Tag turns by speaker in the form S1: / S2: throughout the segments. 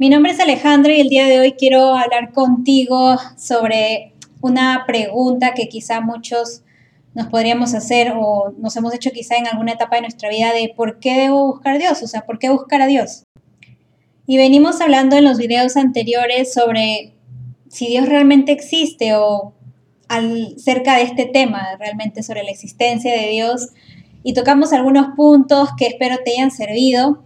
S1: Mi nombre es Alejandra y el día de hoy quiero hablar contigo sobre una pregunta que quizá muchos nos podríamos hacer o nos hemos hecho quizá en alguna etapa de nuestra vida de por qué debo buscar a Dios, o sea, por qué buscar a Dios. Y venimos hablando en los videos anteriores sobre si Dios realmente existe o cerca de este tema, realmente sobre la existencia de Dios. Y tocamos algunos puntos que espero te hayan servido.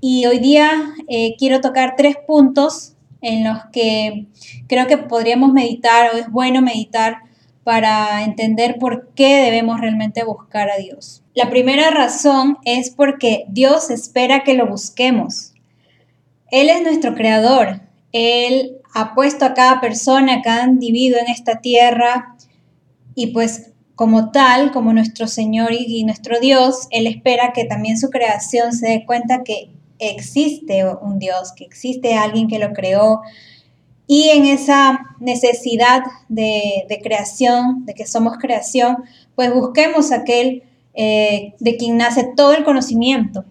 S1: Y hoy día eh, quiero tocar tres puntos en los que creo que podríamos meditar o es bueno meditar para entender por qué debemos realmente buscar a Dios. La primera razón es porque Dios espera que lo busquemos. Él es nuestro creador. Él ha puesto a cada persona, a cada individuo en esta tierra y pues como tal, como nuestro Señor y nuestro Dios, Él espera que también su creación se dé cuenta que existe un Dios, que existe alguien que lo creó. Y en esa necesidad de, creación, de que somos creación, pues busquemos aquel eh, de quien nace todo el conocimiento.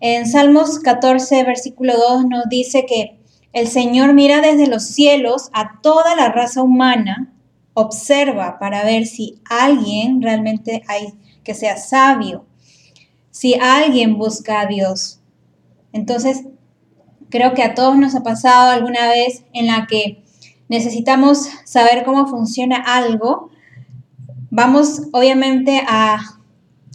S1: En Salmos 14, versículo 2 nos dice que el Señor mira desde los cielos a toda la raza humana, observa para ver si alguien realmente hay que sea sabio, si alguien busca a Dios. Entonces, creo que a todos nos ha pasado alguna vez en la que necesitamos saber cómo funciona algo. Vamos obviamente a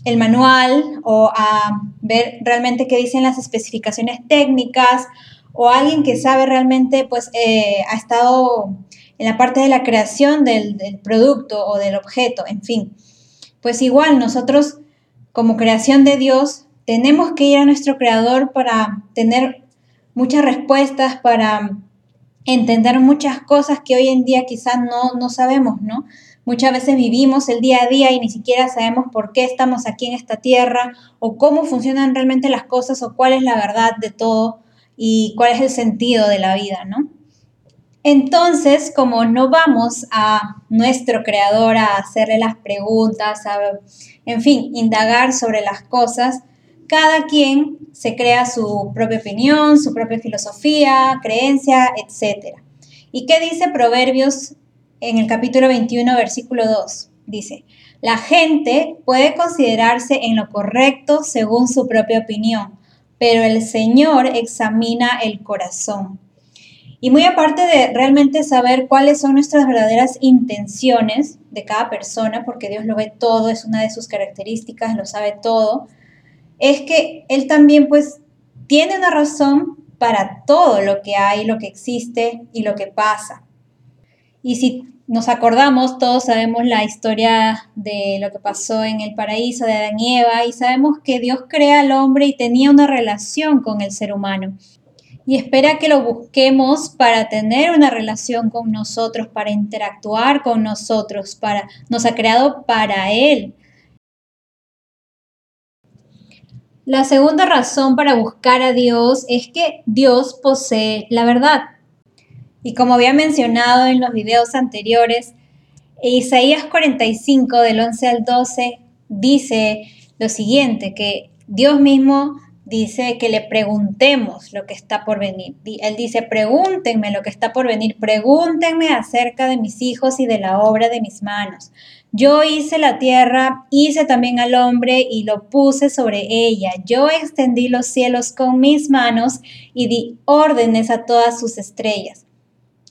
S1: el manual o a ver realmente qué dicen las especificaciones técnicas o alguien que sabe realmente, pues eh, ha estado en la parte de la creación del, del producto o del objeto, en fin. Pues igual nosotros como creación de Dios tenemos que ir a nuestro creador para tener muchas respuestas, para entender muchas cosas que hoy en día quizás no, no sabemos, ¿no? Muchas veces vivimos el día a día y ni siquiera sabemos por qué estamos aquí en esta tierra o cómo funcionan realmente las cosas o cuál es la verdad de todo y cuál es el sentido de la vida, ¿no? Entonces, como no vamos a nuestro creador a hacerle las preguntas, a, en fin, indagar sobre las cosas, cada quien se crea su propia opinión, su propia filosofía, creencia, etc. ¿Y qué dice Proverbios en el capítulo 21, versículo 2? Dice, la gente puede considerarse en lo correcto según su propia opinión, pero el Señor examina el corazón. Y muy aparte de realmente saber cuáles son nuestras verdaderas intenciones de cada persona, porque Dios lo ve todo, es una de sus características, lo sabe todo, es que él también pues tiene una razón para todo lo que hay, lo que existe y lo que pasa. Y si nos acordamos, todos sabemos la historia de lo que pasó en el paraíso de Adán y Eva y sabemos que Dios crea al hombre y tenía una relación con el ser humano. Y espera que lo busquemos para tener una relación con nosotros, para interactuar con nosotros, para nos ha creado para él. La segunda razón para buscar a Dios es que Dios posee la verdad. Y como había mencionado en los videos anteriores, Isaías 45 del 11 al 12 dice lo siguiente, que Dios mismo dice que le preguntemos lo que está por venir. Él dice, pregúntenme lo que está por venir, pregúntenme acerca de mis hijos y de la obra de mis manos. Yo hice la tierra, hice también al hombre y lo puse sobre ella. Yo extendí los cielos con mis manos y di órdenes a todas sus estrellas.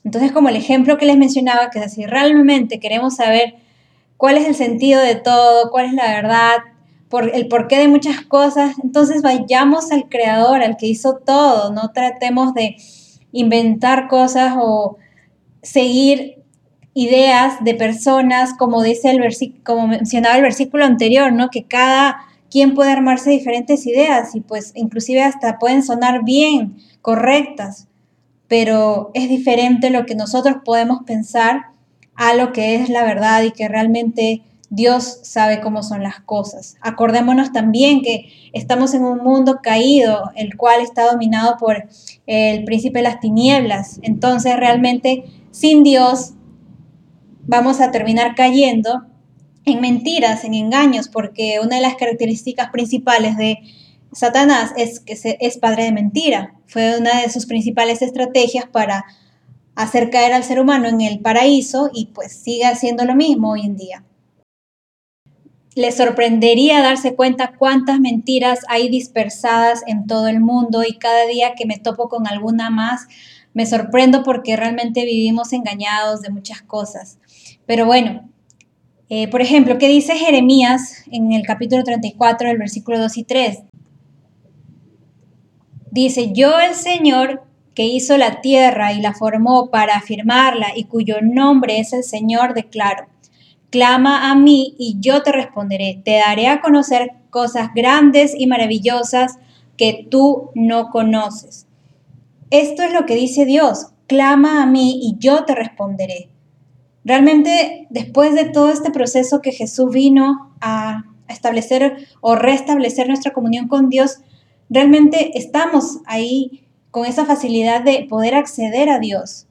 S1: Entonces, como el ejemplo que les mencionaba, que si realmente queremos saber cuál es el sentido de todo, cuál es la verdad, por el porqué de muchas cosas, entonces vayamos al creador, al que hizo todo, no tratemos de inventar cosas o seguir ideas de personas, como dice el versículo, como mencionaba el versículo anterior, ¿no? Que cada quien puede armarse diferentes ideas y pues inclusive hasta pueden sonar bien, correctas, pero es diferente lo que nosotros podemos pensar a lo que es la verdad y que realmente Dios sabe cómo son las cosas. Acordémonos también que estamos en un mundo caído, el cual está dominado por el príncipe de las tinieblas. Entonces realmente sin Dios vamos a terminar cayendo en mentiras, en engaños, porque una de las características principales de Satanás es, es padre de mentira. Fue una de sus principales estrategias para hacer caer al ser humano en el paraíso y pues sigue haciendo lo mismo hoy en día. Le sorprendería darse cuenta cuántas mentiras hay dispersadas en todo el mundo y cada día que me topo con alguna más, me sorprendo porque realmente vivimos engañados de muchas cosas. Pero bueno, eh, por ejemplo, ¿qué dice Jeremías en el capítulo 34, el versículo 2 y 3? Dice, yo el Señor que hizo la tierra y la formó para afirmarla y cuyo nombre es el Señor, declaro, clama a mí y yo te responderé, te daré a conocer cosas grandes y maravillosas que tú no conoces. Esto es lo que dice Dios, clama a mí y yo te responderé. Realmente, después de todo este proceso que Jesús vino a establecer o restablecer nuestra comunión con Dios, realmente estamos ahí con esa facilidad de poder acceder a Dios,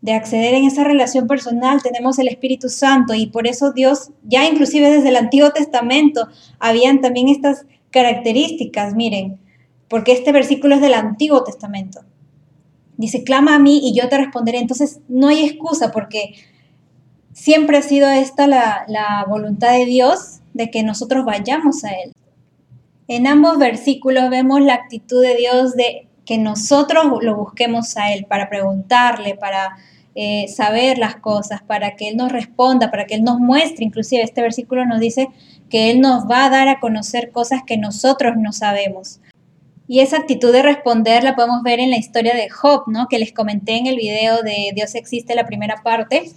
S1: de acceder en esa relación personal, tenemos el Espíritu Santo y por eso Dios, ya inclusive desde el Antiguo Testamento, habían también estas características, miren, porque este versículo es del Antiguo Testamento. Dice, clama a mí y yo te responderé. Entonces, no hay excusa porque siempre ha sido esta la, voluntad de Dios de que nosotros vayamos a Él. En ambos versículos vemos la actitud de Dios de que nosotros lo busquemos a Él para preguntarle, para eh, saber las cosas, para que Él nos responda, para que Él nos muestre. Inclusive este versículo nos dice que Él nos va a dar a conocer cosas que nosotros no sabemos. Y esa actitud de responder la podemos ver en la historia de Job, ¿no? Que les comenté en el video de Dios existe, la primera parte,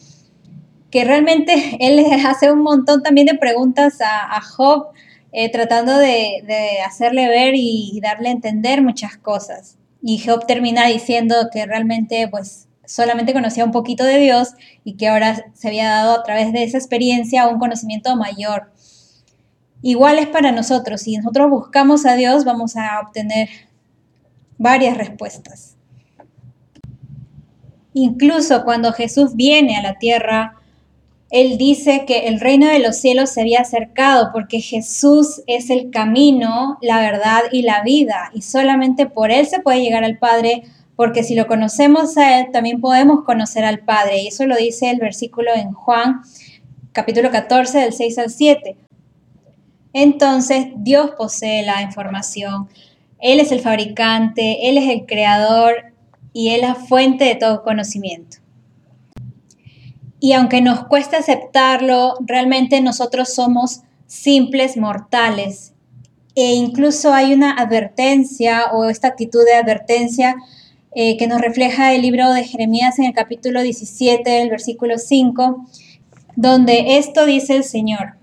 S1: que realmente él hace un montón también de preguntas a, Job, eh, tratando de, hacerle ver y darle a entender muchas cosas. Y Job termina diciendo que realmente pues solamente conocía un poquito de Dios y que ahora se había dado a través de esa experiencia un conocimiento mayor. Igual es para nosotros, si nosotros buscamos a Dios vamos a obtener varias respuestas. Incluso cuando Jesús viene a la tierra, él dice que el reino de los cielos se había acercado porque Jesús es el camino, la verdad y la vida. Y solamente por Él se puede llegar al Padre, porque si lo conocemos a Él, también podemos conocer al Padre. Y eso lo dice el versículo en Juan capítulo 14 del 6 al 7. Entonces Dios posee la información. Él es el fabricante, Él es el creador y Él es la fuente de todo conocimiento. Y aunque nos cueste aceptarlo, realmente nosotros somos simples mortales. E incluso hay una advertencia o esta actitud de advertencia eh, que nos refleja el libro de Jeremías en el capítulo 17, el versículo 5, donde esto dice el Señor,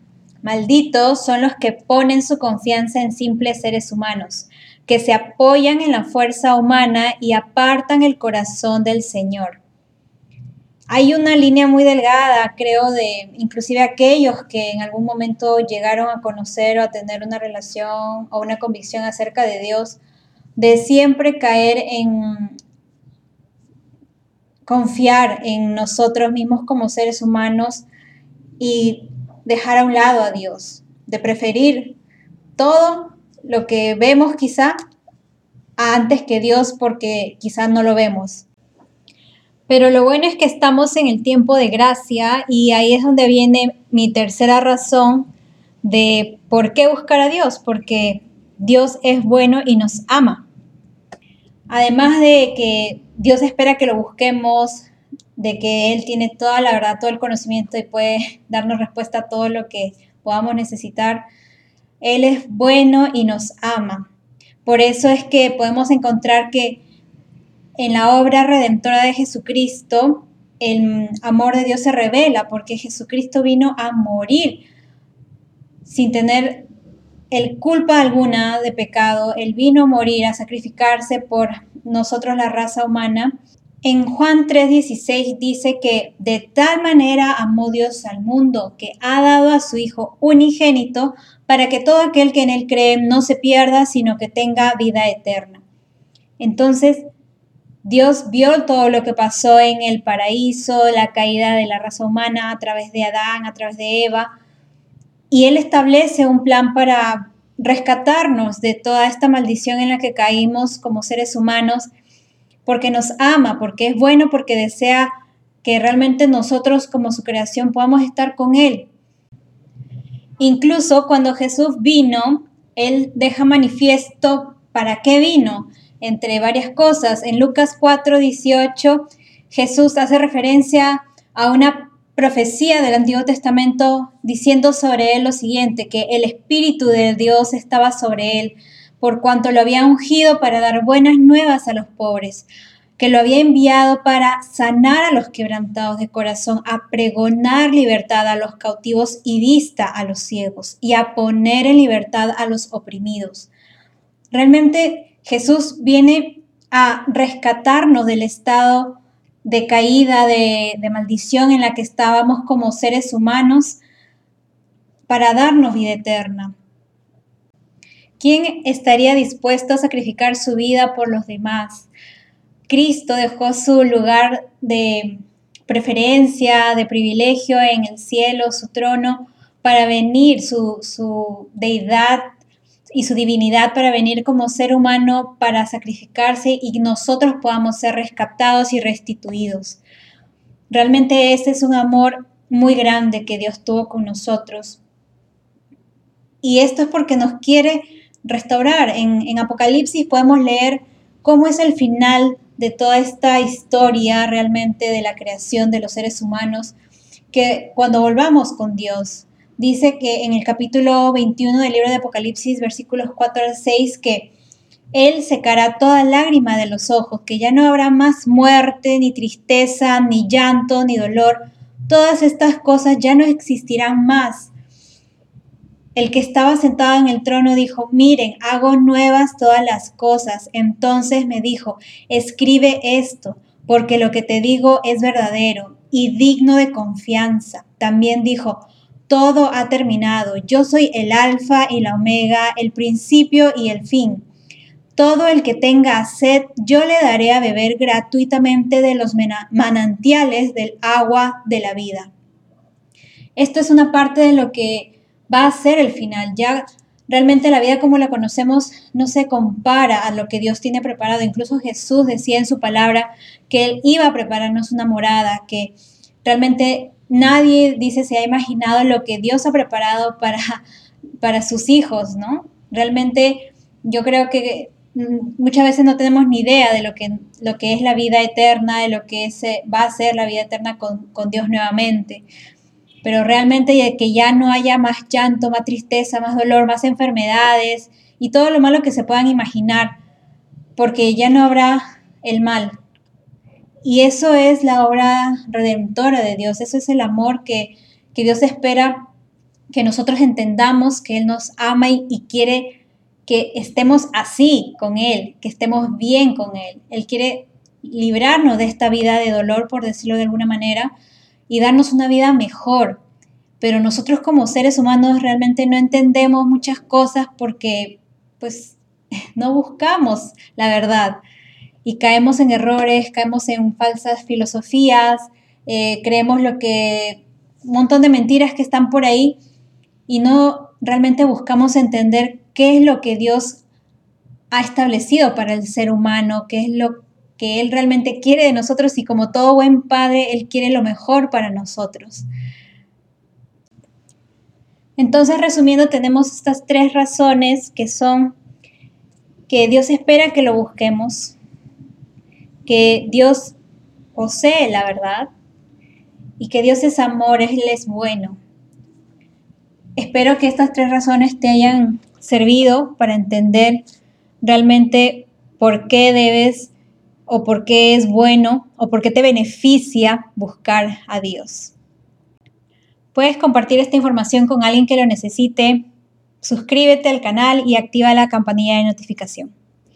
S1: malditos son los que ponen su confianza en simples seres humanos, que se apoyan en la fuerza humana y apartan el corazón del Señor hay una línea muy delgada, creo, de inclusive aquellos que en algún momento llegaron a conocer o a tener una relación o una convicción acerca de Dios, de siempre caer en confiar en nosotros mismos como seres humanos y dejar a un lado a Dios, de preferir todo lo que vemos quizá antes que Dios porque quizá no lo vemos. Pero lo bueno es que estamos en el tiempo de gracia y ahí es donde viene mi tercera razón de por qué buscar a Dios, porque Dios es bueno y nos ama. Además de que Dios espera que lo busquemos, de que Él tiene toda la verdad, todo el conocimiento y puede darnos respuesta a todo lo que podamos necesitar, Él es bueno y nos ama. Por eso es que podemos encontrar que en la obra redentora de Jesucristo, el amor de Dios se revela porque Jesucristo vino a morir sin tener el culpa alguna de pecado. Él vino a morir, a sacrificarse por nosotros la raza humana. En Juan 3:16 dice que de tal manera amó Dios al mundo que ha dado a su Hijo unigénito para que todo aquel que en él cree no se pierda, sino que tenga vida eterna. Entonces, Dios vio todo lo que pasó en el paraíso, la caída de la raza humana a través de Adán, a través de Eva, y Él establece un plan para rescatarnos de toda esta maldición en la que caímos como seres humanos, porque nos ama, porque es bueno, porque desea que realmente nosotros como su creación podamos estar con Él. Incluso cuando Jesús vino, Él deja manifiesto para qué vino, entre varias cosas. En Lucas 4, 18, Jesús hace referencia a una profecía del Antiguo Testamento diciendo sobre él lo siguiente, que el Espíritu de Dios estaba sobre él, por cuanto lo había ungido para dar buenas nuevas a los pobres, que lo había enviado para sanar a los quebrantados de corazón, a pregonar libertad a los cautivos y vista a los ciegos, y a poner en libertad a los oprimidos. Realmente Jesús viene a rescatarnos del estado de caída, de, maldición en la que estábamos como seres humanos, para darnos vida eterna. ¿Quién estaría dispuesto a sacrificar su vida por los demás? Cristo dejó su lugar de preferencia, de privilegio en el cielo, su trono, para venir, su, deidad y su divinidad para venir como ser humano para sacrificarse y nosotros podamos ser rescatados y restituidos. Realmente ese es un amor muy grande que Dios tuvo con nosotros. Y esto es porque nos quiere restaurar. En, en Apocalipsis podemos leer cómo es el final de toda esta historia realmente de la creación de los seres humanos, que cuando volvamos con Dios, dice que en el capítulo 21 del libro de Apocalipsis, versículos 4 al 6, que Él secará toda lágrima de los ojos, que ya no habrá más muerte, ni tristeza, ni llanto, ni dolor. Todas estas cosas ya no existirán más el que estaba sentado en el trono dijo, miren, hago nuevas todas las cosas. Entonces me dijo, escribe esto, porque lo que te digo es verdadero y digno de confianza. También dijo, todo ha terminado. Yo soy el alfa y la omega, el principio y el fin. Todo el que tenga sed, yo le daré a beber gratuitamente de los manantiales del agua de la vida. Esto es una parte de lo que va a ser el final. Ya realmente la vida como la conocemos no se compara a lo que Dios tiene preparado. Incluso Jesús decía en su palabra que Él iba a prepararnos una morada, que realmente nadie dice se ha imaginado lo que Dios ha preparado para, para sus hijos, ¿no? Realmente yo creo que mm, muchas veces no tenemos ni idea de lo que, lo que es la vida eterna, de lo que va a ser la vida eterna con, con Dios nuevamente pero realmente que ya no haya más llanto, más tristeza, más dolor, más enfermedades y todo lo malo que se puedan imaginar, porque ya no habrá el mal. Y eso es la obra redentora de Dios, eso es el amor que, Dios espera que nosotros entendamos, que Él nos ama y, y quiere que estemos así con Él, que estemos bien con Él. Él quiere librarnos de esta vida de dolor, por decirlo de alguna manera, y darnos una vida mejor. Pero nosotros como seres humanos realmente no entendemos muchas cosas porque pues no buscamos la verdad y caemos en errores, caemos en falsas filosofías, eh, creemos lo que un montón de mentiras que están por ahí y no realmente buscamos entender qué es lo que Dios ha establecido para el ser humano, qué es lo que Él realmente quiere de nosotros y como todo buen padre, Él quiere lo mejor para nosotros. Entonces, resumiendo, tenemos estas tres razones que son que Dios espera que lo busquemos, que Dios posee la verdad y que Dios es amor, es bueno. Espero que estas tres razones te hayan servido para entender realmente por qué debes o por qué es bueno o por qué te beneficia buscar a Dios. Puedes compartir esta información con alguien que lo necesite. Suscríbete al canal y activa la campanilla de notificación.